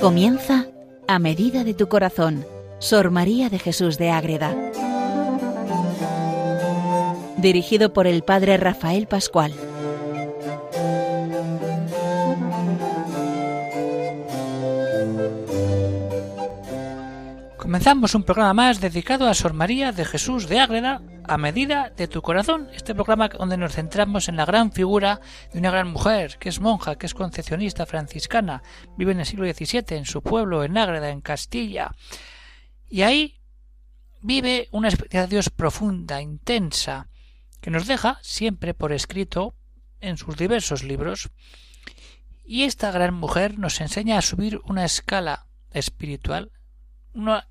Comienza a medida de tu corazón, Sor María de Jesús de Ágreda. Dirigido por el Padre Rafael Pascual. Comenzamos un programa más dedicado a Sor María de Jesús de Ágreda, a medida de tu corazón. Este programa donde nos centramos en la gran figura de una gran mujer, que es monja, que es concepcionista franciscana, vive en el siglo XVII en su pueblo, en Ágreda, en Castilla. Y ahí vive una experiencia de Dios profunda, intensa, que nos deja siempre por escrito en sus diversos libros. Y esta gran mujer nos enseña a subir una escala espiritual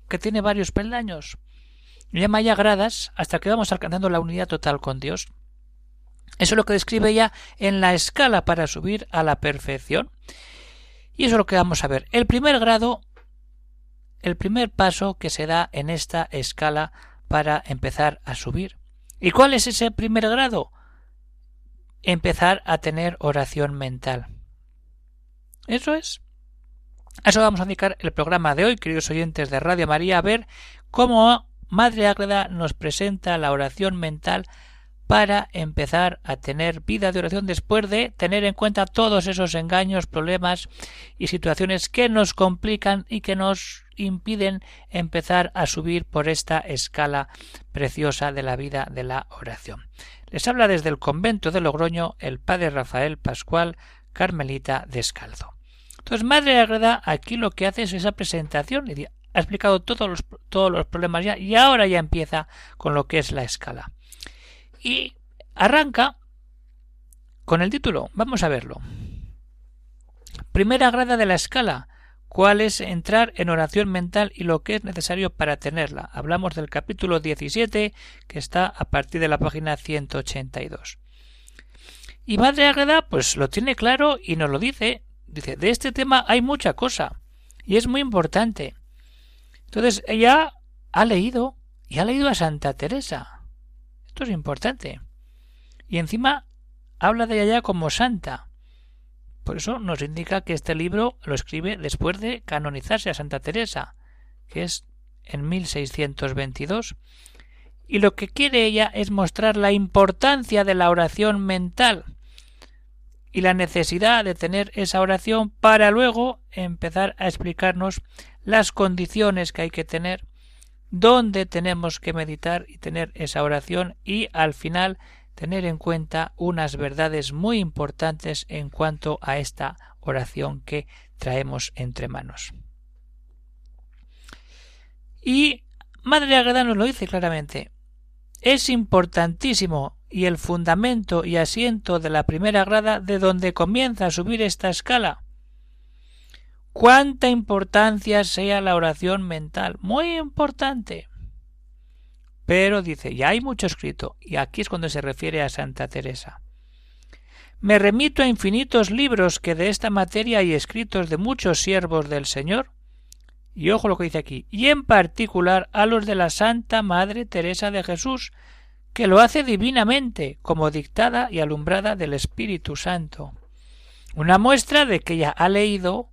que tiene varios peldaños. Llama ya gradas hasta que vamos alcanzando la unidad total con Dios. Eso es lo que describe ella en la escala para subir a la perfección. Y eso es lo que vamos a ver. El primer grado, el primer paso que se da en esta escala para empezar a subir. ¿Y cuál es ese primer grado? Empezar a tener oración mental. Eso es. A eso vamos a dedicar el programa de hoy, queridos oyentes de Radio María, a ver cómo Madre Ágreda nos presenta la oración mental para empezar a tener vida de oración después de tener en cuenta todos esos engaños, problemas y situaciones que nos complican y que nos impiden empezar a subir por esta escala preciosa de la vida de la oración. Les habla desde el convento de Logroño el padre Rafael Pascual Carmelita Descalzo. Entonces, Madre Agreda aquí lo que hace es esa presentación, y ha explicado todos los, todos los problemas ya, y ahora ya empieza con lo que es la escala. Y arranca con el título. Vamos a verlo. Primera grada de la escala. ¿Cuál es entrar en oración mental y lo que es necesario para tenerla? Hablamos del capítulo 17 que está a partir de la página 182. Y Madre Agreda pues lo tiene claro y nos lo dice Dice, de este tema hay mucha cosa y es muy importante. Entonces ella ha leído y ha leído a Santa Teresa. Esto es importante. Y encima habla de ella como santa. Por eso nos indica que este libro lo escribe después de canonizarse a Santa Teresa, que es en 1622. Y lo que quiere ella es mostrar la importancia de la oración mental y la necesidad de tener esa oración para luego empezar a explicarnos las condiciones que hay que tener, dónde tenemos que meditar y tener esa oración y al final tener en cuenta unas verdades muy importantes en cuanto a esta oración que traemos entre manos. Y Madre Agreda nos lo dice claramente. Es importantísimo y el fundamento y asiento de la primera grada de donde comienza a subir esta escala. Cuánta importancia sea la oración mental. Muy importante. Pero dice, ya hay mucho escrito, y aquí es cuando se refiere a Santa Teresa. Me remito a infinitos libros que de esta materia hay escritos de muchos siervos del Señor, y ojo lo que dice aquí, y en particular a los de la Santa Madre Teresa de Jesús, que lo hace divinamente, como dictada y alumbrada del Espíritu Santo. Una muestra de que ella ha leído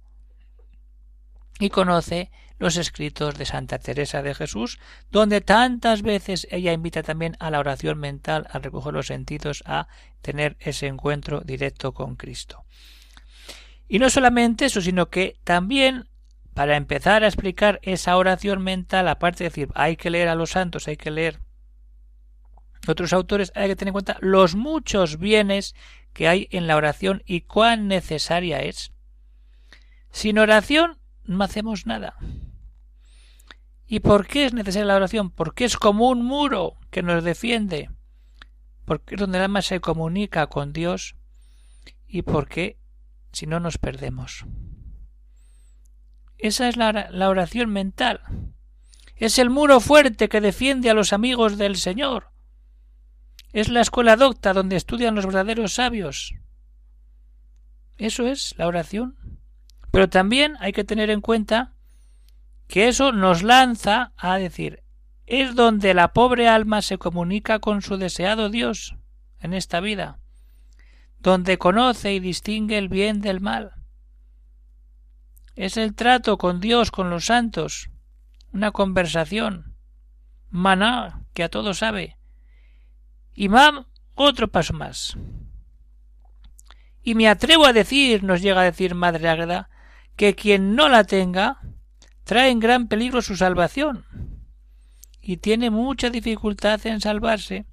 y conoce los escritos de Santa Teresa de Jesús, donde tantas veces ella invita también a la oración mental, al recoger los sentidos, a tener ese encuentro directo con Cristo. Y no solamente eso, sino que también para empezar a explicar esa oración mental, aparte de decir hay que leer a los santos, hay que leer otros autores hay que tener en cuenta los muchos bienes que hay en la oración y cuán necesaria es. Sin oración no hacemos nada. ¿Y por qué es necesaria la oración? Porque es como un muro que nos defiende, porque es donde el alma se comunica con Dios y porque si no nos perdemos. Esa es la, la oración mental. Es el muro fuerte que defiende a los amigos del Señor es la escuela docta donde estudian los verdaderos sabios. Eso es la oración. Pero también hay que tener en cuenta que eso nos lanza a decir es donde la pobre alma se comunica con su deseado Dios en esta vida, donde conoce y distingue el bien del mal. es el trato con Dios, con los santos, una conversación, maná, que a todo sabe. Y mam, otro paso más. Y me atrevo a decir, nos llega a decir Madre Ágreda, que quien no la tenga trae en gran peligro su salvación y tiene mucha dificultad en salvarse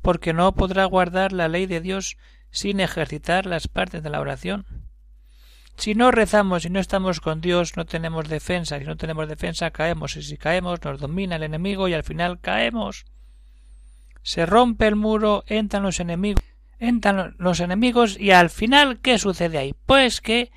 porque no podrá guardar la ley de Dios sin ejercitar las partes de la oración. Si no rezamos y no estamos con Dios, no tenemos defensa. Si no tenemos defensa, caemos. Y si caemos, nos domina el enemigo y al final caemos. Se rompe el muro, entran los enemigos, entran los enemigos y al final, ¿qué sucede ahí? Pues que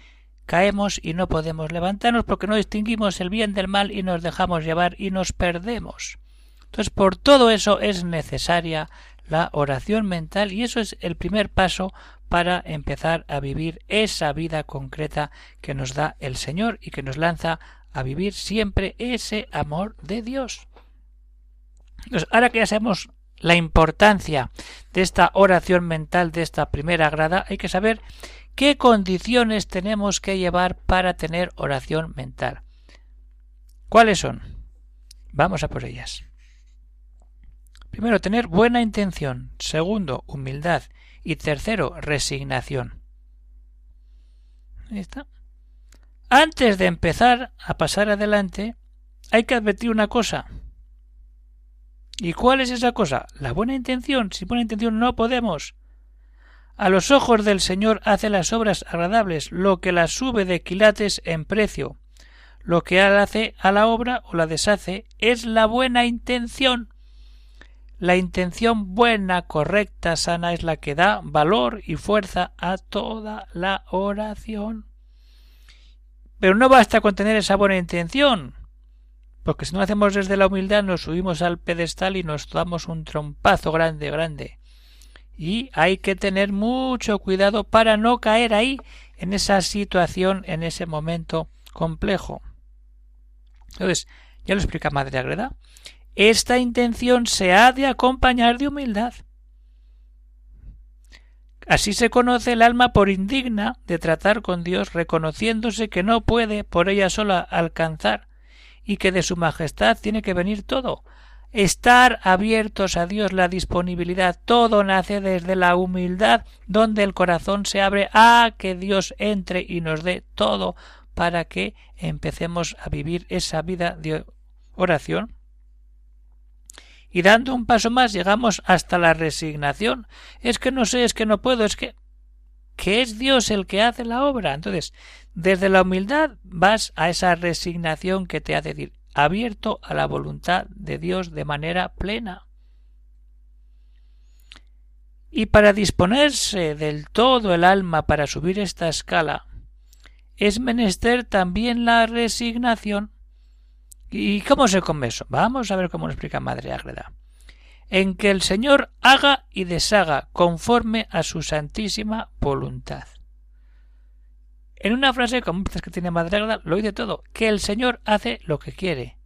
caemos y no podemos levantarnos porque no distinguimos el bien del mal y nos dejamos llevar y nos perdemos. Entonces, por todo eso es necesaria la oración mental y eso es el primer paso para empezar a vivir esa vida concreta que nos da el Señor y que nos lanza a vivir siempre ese amor de Dios. Entonces, ahora que ya sabemos la importancia de esta oración mental, de esta primera grada, hay que saber qué condiciones tenemos que llevar para tener oración mental. ¿Cuáles son? Vamos a por ellas. Primero, tener buena intención. Segundo, humildad. Y tercero, resignación. Ahí está. Antes de empezar a pasar adelante, hay que advertir una cosa. ¿Y cuál es esa cosa? La buena intención. Sin buena intención no podemos. A los ojos del Señor hace las obras agradables, lo que las sube de quilates en precio. Lo que hace a la obra o la deshace es la buena intención. La intención buena, correcta, sana es la que da valor y fuerza a toda la oración. Pero no basta con tener esa buena intención, porque si no hacemos desde la humildad nos subimos al pedestal y nos damos un trompazo grande, grande. Y hay que tener mucho cuidado para no caer ahí, en esa situación, en ese momento complejo. Entonces, ya lo explica Madre Agreda, esta intención se ha de acompañar de humildad. Así se conoce el alma por indigna de tratar con Dios, reconociéndose que no puede por ella sola alcanzar y que de su majestad tiene que venir todo. Estar abiertos a Dios, la disponibilidad, todo nace desde la humildad, donde el corazón se abre a que Dios entre y nos dé todo para que empecemos a vivir esa vida de oración y dando un paso más llegamos hasta la resignación. Es que no sé, es que no puedo, es que que es Dios el que hace la obra. Entonces, desde la humildad vas a esa resignación que te hace decir abierto a la voluntad de Dios de manera plena. Y para disponerse del todo el alma para subir esta escala, es menester también la resignación ¿Y cómo se come eso? Vamos a ver cómo lo explica Madre Ágreda. En que el Señor haga y deshaga conforme a su santísima voluntad. En una frase como esta que tiene Madre Ágreda lo dice todo, que el Señor hace lo que quiere.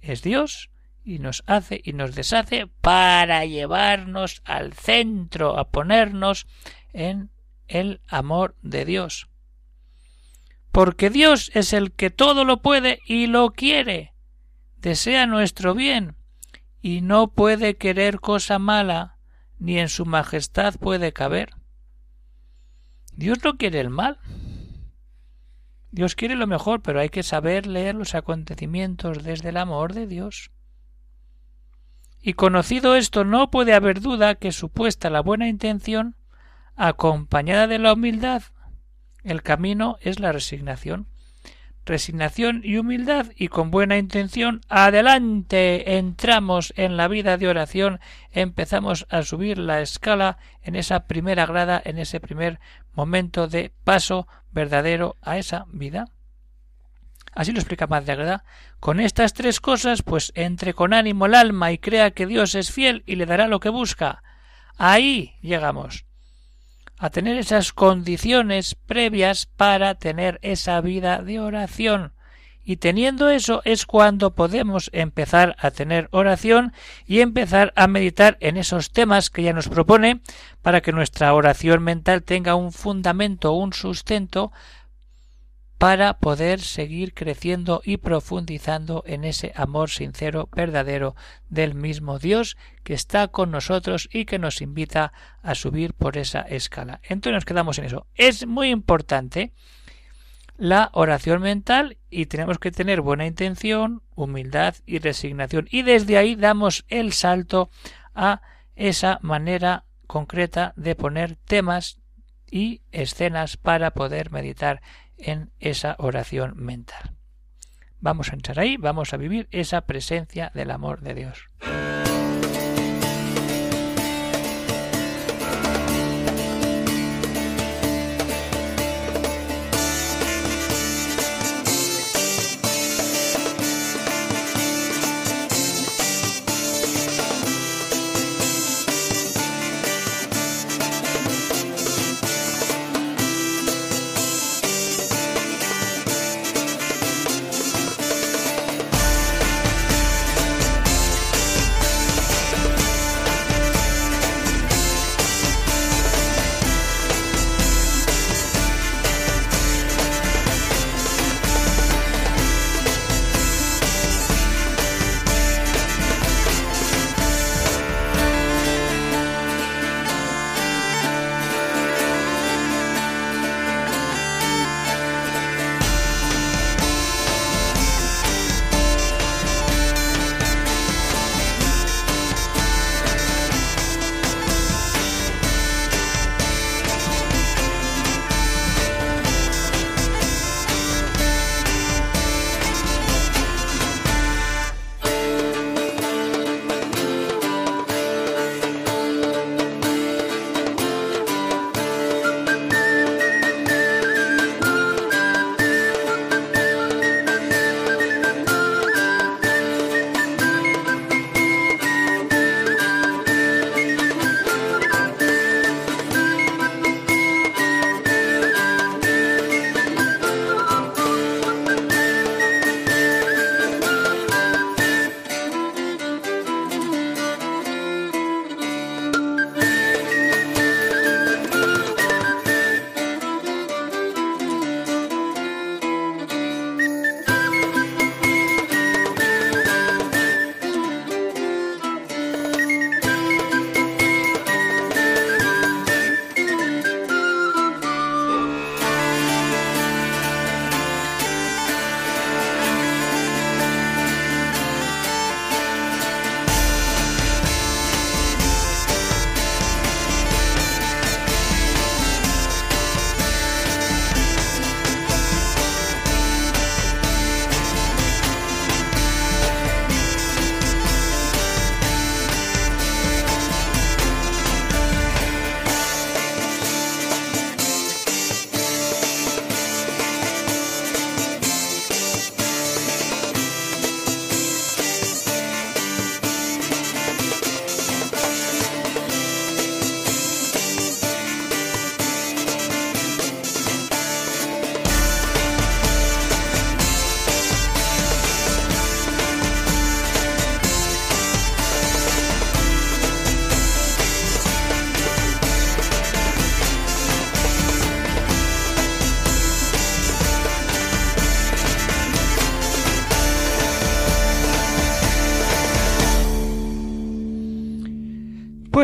Es Dios y nos hace y nos deshace para llevarnos al centro, a ponernos en el amor de Dios porque Dios es el que todo lo puede y lo quiere. Desea nuestro bien y no puede querer cosa mala, ni en su majestad puede caber. Dios no quiere el mal. Dios quiere lo mejor, pero hay que saber leer los acontecimientos desde el amor de Dios. Y conocido esto, no puede haber duda que supuesta la buena intención, acompañada de la humildad, el camino es la resignación. Resignación y humildad y con buena intención adelante entramos en la vida de oración, empezamos a subir la escala en esa primera grada, en ese primer momento de paso verdadero a esa vida. Así lo explica Madre Agreda. Con estas tres cosas, pues entre con ánimo el alma y crea que Dios es fiel y le dará lo que busca. Ahí llegamos a tener esas condiciones previas para tener esa vida de oración. Y teniendo eso es cuando podemos empezar a tener oración y empezar a meditar en esos temas que ya nos propone para que nuestra oración mental tenga un fundamento, un sustento para poder seguir creciendo y profundizando en ese amor sincero, verdadero del mismo Dios que está con nosotros y que nos invita a subir por esa escala. Entonces nos quedamos en eso. Es muy importante la oración mental y tenemos que tener buena intención, humildad y resignación. Y desde ahí damos el salto a esa manera concreta de poner temas y escenas para poder meditar en esa oración mental. Vamos a entrar ahí, vamos a vivir esa presencia del amor de Dios.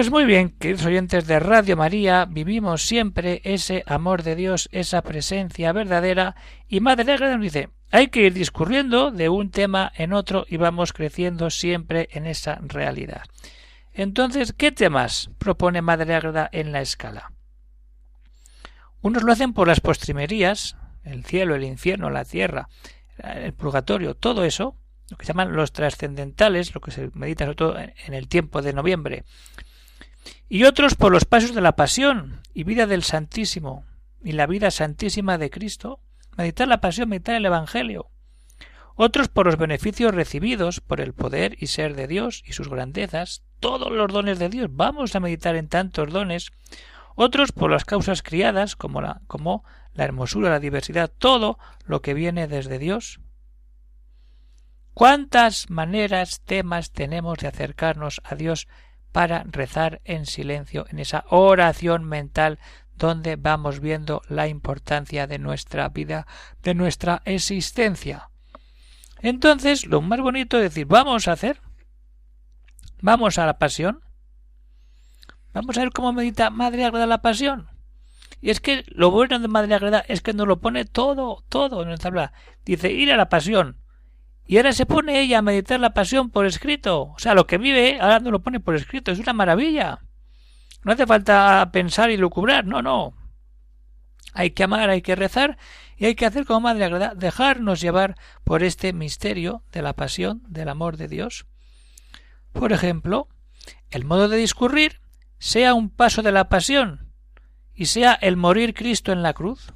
Pues muy bien, queridos oyentes de Radio María, vivimos siempre ese amor de Dios, esa presencia verdadera, y Madre Negra nos dice, hay que ir discurriendo de un tema en otro y vamos creciendo siempre en esa realidad. Entonces, ¿qué temas propone Madre Agreda en la escala? Unos lo hacen por las postrimerías, el cielo, el infierno, la tierra, el purgatorio, todo eso, lo que llaman los trascendentales, lo que se medita sobre todo en el tiempo de noviembre, y otros por los pasos de la pasión y vida del Santísimo y la vida santísima de Cristo, meditar la pasión, meditar el Evangelio. Otros por los beneficios recibidos por el poder y ser de Dios y sus grandezas, todos los dones de Dios. Vamos a meditar en tantos dones. Otros por las causas criadas, como la, como la hermosura, la diversidad, todo lo que viene desde Dios. ¿Cuántas maneras, temas tenemos de acercarnos a Dios para rezar en silencio en esa oración mental donde vamos viendo la importancia de nuestra vida, de nuestra existencia. Entonces, lo más bonito es decir, vamos a hacer, vamos a la pasión, vamos a ver cómo medita Madre Agreda la pasión. Y es que lo bueno de Madre Agreda es que nos lo pone todo, todo en el tabla. Dice, ir a la pasión. Y ahora se pone ella a meditar la pasión por escrito. O sea, lo que vive, ahora no lo pone por escrito. Es una maravilla. No hace falta pensar y lucubrar, no, no. Hay que amar, hay que rezar y hay que hacer como Madre Agreda, dejarnos llevar por este misterio de la pasión, del amor de Dios. Por ejemplo, el modo de discurrir sea un paso de la pasión y sea el morir Cristo en la cruz.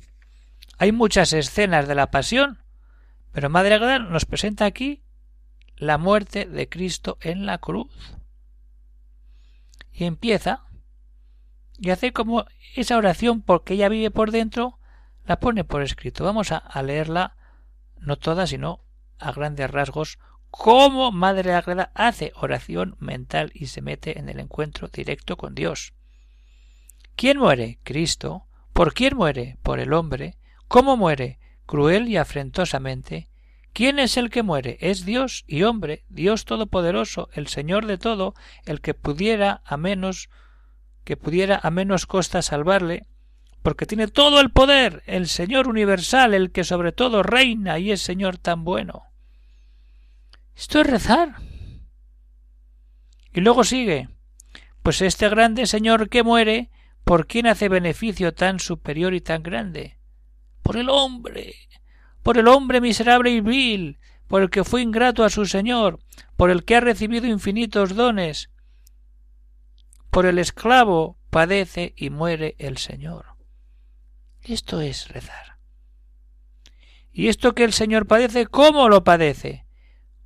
Hay muchas escenas de la pasión, pero Madre Agreda nos presenta aquí la muerte de Cristo en la cruz. Y empieza y hace como esa oración porque ella vive por dentro, la pone por escrito. Vamos a, leerla, no toda, sino a grandes rasgos, cómo Madre Agreda hace oración mental y se mete en el encuentro directo con Dios. ¿Quién muere? Cristo. ¿Por quién muere? Por el hombre. ¿Cómo muere? Cruel y afrentosamente. ¿Quién es el que muere? Es Dios y hombre, Dios Todopoderoso, el Señor de todo, el que pudiera a menos que pudiera a menos costa salvarle, porque tiene todo el poder, el Señor universal, el que sobre todo reina y es Señor tan bueno. Esto es rezar. Y luego sigue, pues este grande Señor que muere, ¿por quién hace beneficio tan superior y tan grande? Por el hombre, por el hombre miserable y vil, por el que fue ingrato a su Señor, por el que ha recibido infinitos dones, por el esclavo padece y muere el Señor. Esto es rezar. ¿Y esto que el Señor padece, cómo lo padece?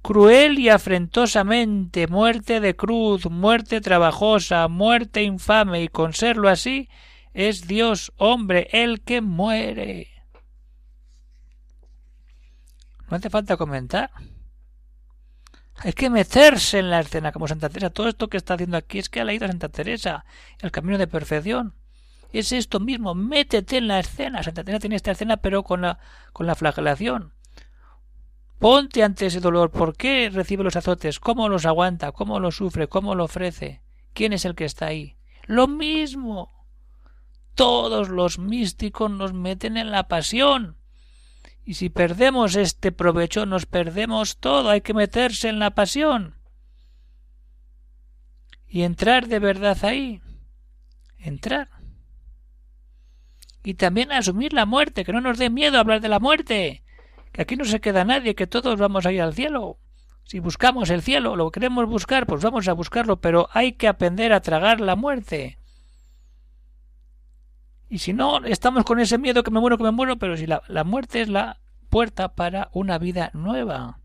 Cruel y afrentosamente, muerte de cruz, muerte trabajosa, muerte infame, y con serlo así, es Dios hombre el que muere. No hace falta comentar. Hay que meterse en la escena como Santa Teresa. Todo esto que está haciendo aquí es que ha leído a Santa Teresa, el camino de perfección. Es esto mismo, métete en la escena. Santa Teresa tiene esta escena pero con la, con la flagelación. Ponte ante ese dolor. ¿Por qué recibe los azotes? ¿Cómo los aguanta? ¿Cómo los sufre? ¿Cómo lo ofrece? ¿Quién es el que está ahí? Lo mismo. Todos los místicos nos meten en la pasión. Y si perdemos este provecho, nos perdemos todo. Hay que meterse en la pasión. Y entrar de verdad ahí. Entrar. Y también asumir la muerte, que no nos dé miedo hablar de la muerte. Que aquí no se queda nadie, que todos vamos a ir al cielo. Si buscamos el cielo, lo queremos buscar, pues vamos a buscarlo, pero hay que aprender a tragar la muerte. Y si no, estamos con ese miedo que me muero, que me muero, pero si la, la muerte es la puerta para una vida nueva.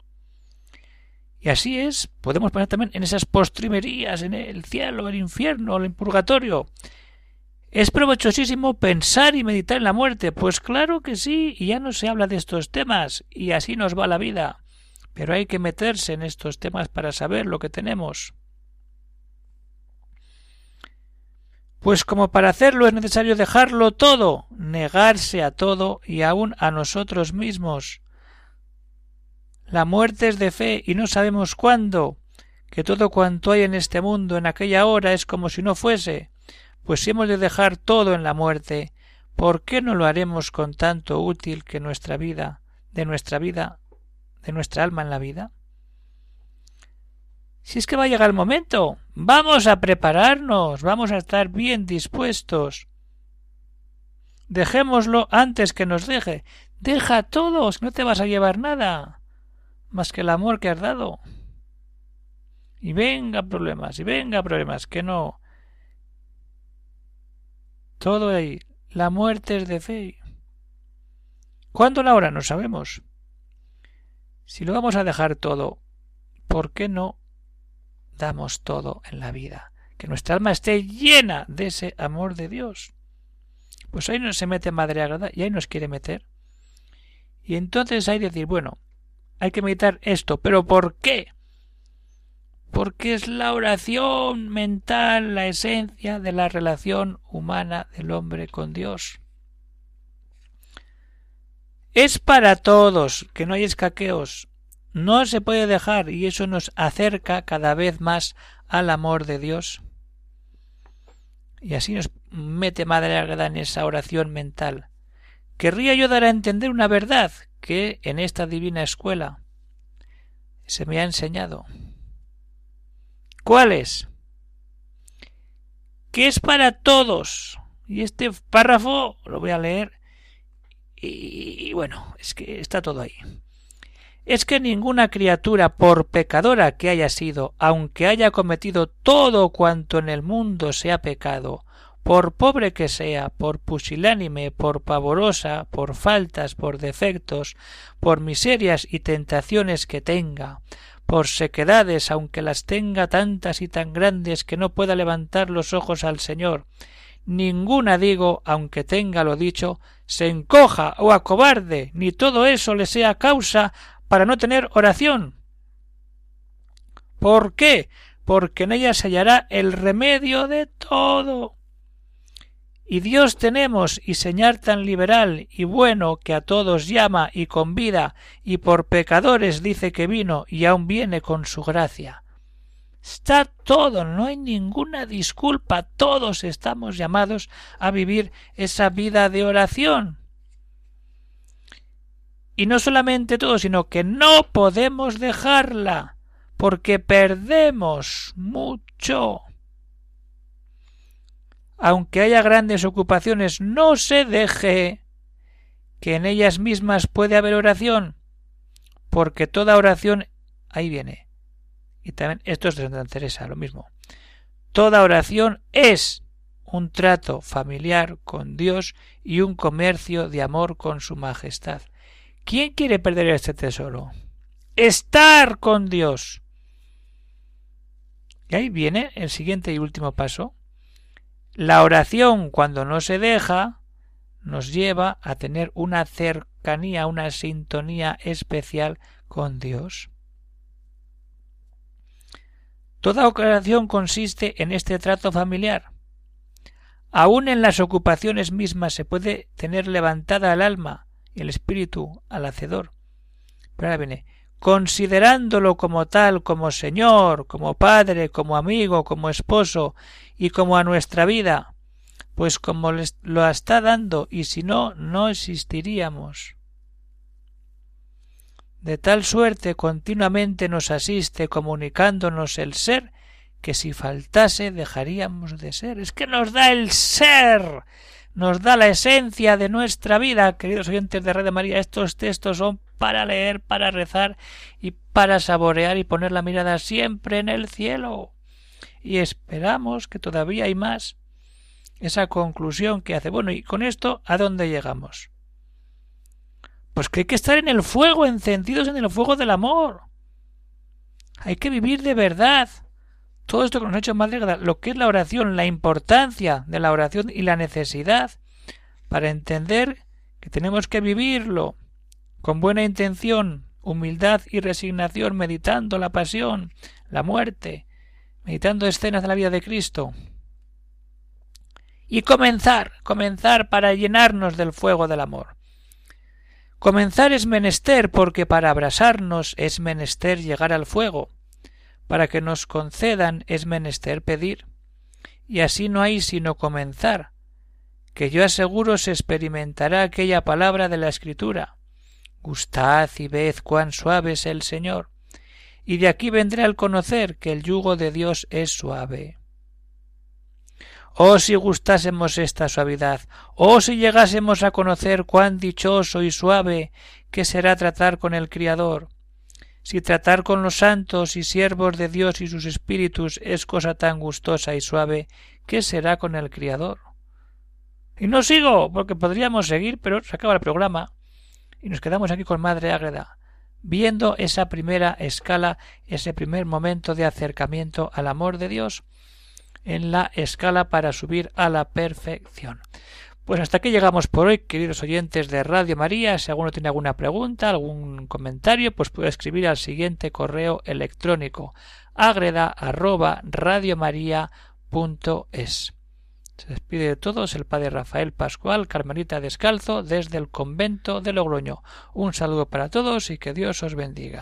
Y así es, podemos poner también en esas postrimerías, en el cielo, el infierno, el purgatorio. ¿Es provechosísimo pensar y meditar en la muerte? Pues claro que sí, y ya no se habla de estos temas, y así nos va la vida. Pero hay que meterse en estos temas para saber lo que tenemos. Pues como para hacerlo es necesario dejarlo todo, negarse a todo y aun a nosotros mismos. La muerte es de fe y no sabemos cuándo, que todo cuanto hay en este mundo en aquella hora es como si no fuese, pues si hemos de dejar todo en la muerte, ¿por qué no lo haremos con tanto útil que nuestra vida, de nuestra vida, de nuestra alma en la vida? Si es que va a llegar el momento. Vamos a prepararnos. Vamos a estar bien dispuestos. Dejémoslo antes que nos deje. Deja todo, no te vas a llevar nada. Más que el amor que has dado. Y venga problemas, y venga problemas, que no. Todo ahí. La muerte es de fe. ¿Cuándo la hora? No sabemos. Si lo vamos a dejar todo, ¿por qué no damos todo en la vida, que nuestra alma esté llena de ese amor de Dios. Pues ahí no se mete Madre Agrada y ahí nos quiere meter. Y entonces hay que decir, bueno, hay que meditar esto, pero ¿por qué? porque es la oración mental la esencia de la relación humana del hombre con Dios. Es para todos, que no hay escaqueos. No se puede dejar y eso nos acerca cada vez más al amor de Dios. Y así nos mete Madre Águeda en esa oración mental. Querría yo dar a entender una verdad que en esta divina escuela se me ha enseñado. ¿Cuál es? Que es para todos. Y este párrafo lo voy a leer. Y, bueno, es que está todo ahí. Es que ninguna criatura, por pecadora que haya sido, aunque haya cometido todo cuanto en el mundo sea pecado, por pobre que sea, por pusilánime, por pavorosa, por faltas, por defectos, por miserias y tentaciones que tenga, por sequedades, aunque las tenga tantas y tan grandes que no pueda levantar los ojos al Señor. Ninguna, digo, aunque tenga lo dicho, se encoja o acobarde, ni todo eso le sea causa para no tener oración. ¿Por qué? Porque en ella se hallará el remedio de todo. Y Dios tenemos y Señor tan liberal y bueno que a todos llama y convida y por pecadores dice que vino y aun viene con su gracia. Está todo, no hay ninguna disculpa, todos estamos llamados a vivir esa vida de oración. Y no solamente todos, sino que no podemos dejarla, porque perdemos mucho aunque haya grandes ocupaciones, no se deje que en ellas mismas puede haber oración, porque toda oración ahí viene. Y también esto es de Santa Teresa, lo mismo. Toda oración es un trato familiar con Dios y un comercio de amor con su majestad. ¿Quién quiere perder este tesoro? Estar con Dios. Y ahí viene el siguiente y último paso. La oración, cuando no se deja, nos lleva a tener una cercanía, una sintonía especial con Dios. Toda oración consiste en este trato familiar. Aún en las ocupaciones mismas se puede tener levantada el alma el espíritu al hacedor. Pero ahora viene, considerándolo como tal, como Señor, como Padre, como amigo, como esposo y como a nuestra vida, pues como lo está dando y si no, no existiríamos. De tal suerte continuamente nos asiste comunicándonos el ser que si faltase dejaríamos de ser. Es que nos da el ser, nos da la esencia de nuestra vida. Queridos oyentes de Red de María, estos textos son para leer, para rezar y para saborear y poner la mirada siempre en el cielo. Y esperamos que todavía hay más. Esa conclusión que hace. Bueno, y con esto, ¿a dónde llegamos? Pues que hay que estar en el fuego, encendidos en el fuego del amor. Hay que vivir de verdad. Todo esto que nos ha hecho Madre lo que es la oración, la importancia de la oración y la necesidad para entender que tenemos que vivirlo con buena intención, humildad y resignación, meditando la pasión, la muerte, meditando escenas de la vida de Cristo. Y comenzar, comenzar para llenarnos del fuego del amor. Comenzar es menester porque para abrasarnos es menester llegar al fuego, para que nos concedan es menester pedir. Y así no hay sino comenzar, que yo aseguro se experimentará aquella palabra de la Escritura Gustad y ved cuán suave es el Señor, y de aquí vendré al conocer que el yugo de Dios es suave. Oh si gustásemos esta suavidad, oh si llegásemos a conocer cuán dichoso y suave que será tratar con el Criador. Si tratar con los santos y siervos de Dios y sus espíritus es cosa tan gustosa y suave, ¿qué será con el Criador? Y no sigo, porque podríamos seguir, pero se acaba el programa. Y nos quedamos aquí con Madre Ágreda, viendo esa primera escala, ese primer momento de acercamiento al amor de Dios en la escala para subir a la perfección. Pues hasta aquí llegamos por hoy, queridos oyentes de Radio María. Si alguno tiene alguna pregunta, algún comentario, pues puede escribir al siguiente correo electrónico agreda@radiomaria.es. Se despide de todos el padre Rafael Pascual, Carmelita Descalzo, desde el convento de Logroño. Un saludo para todos y que Dios os bendiga.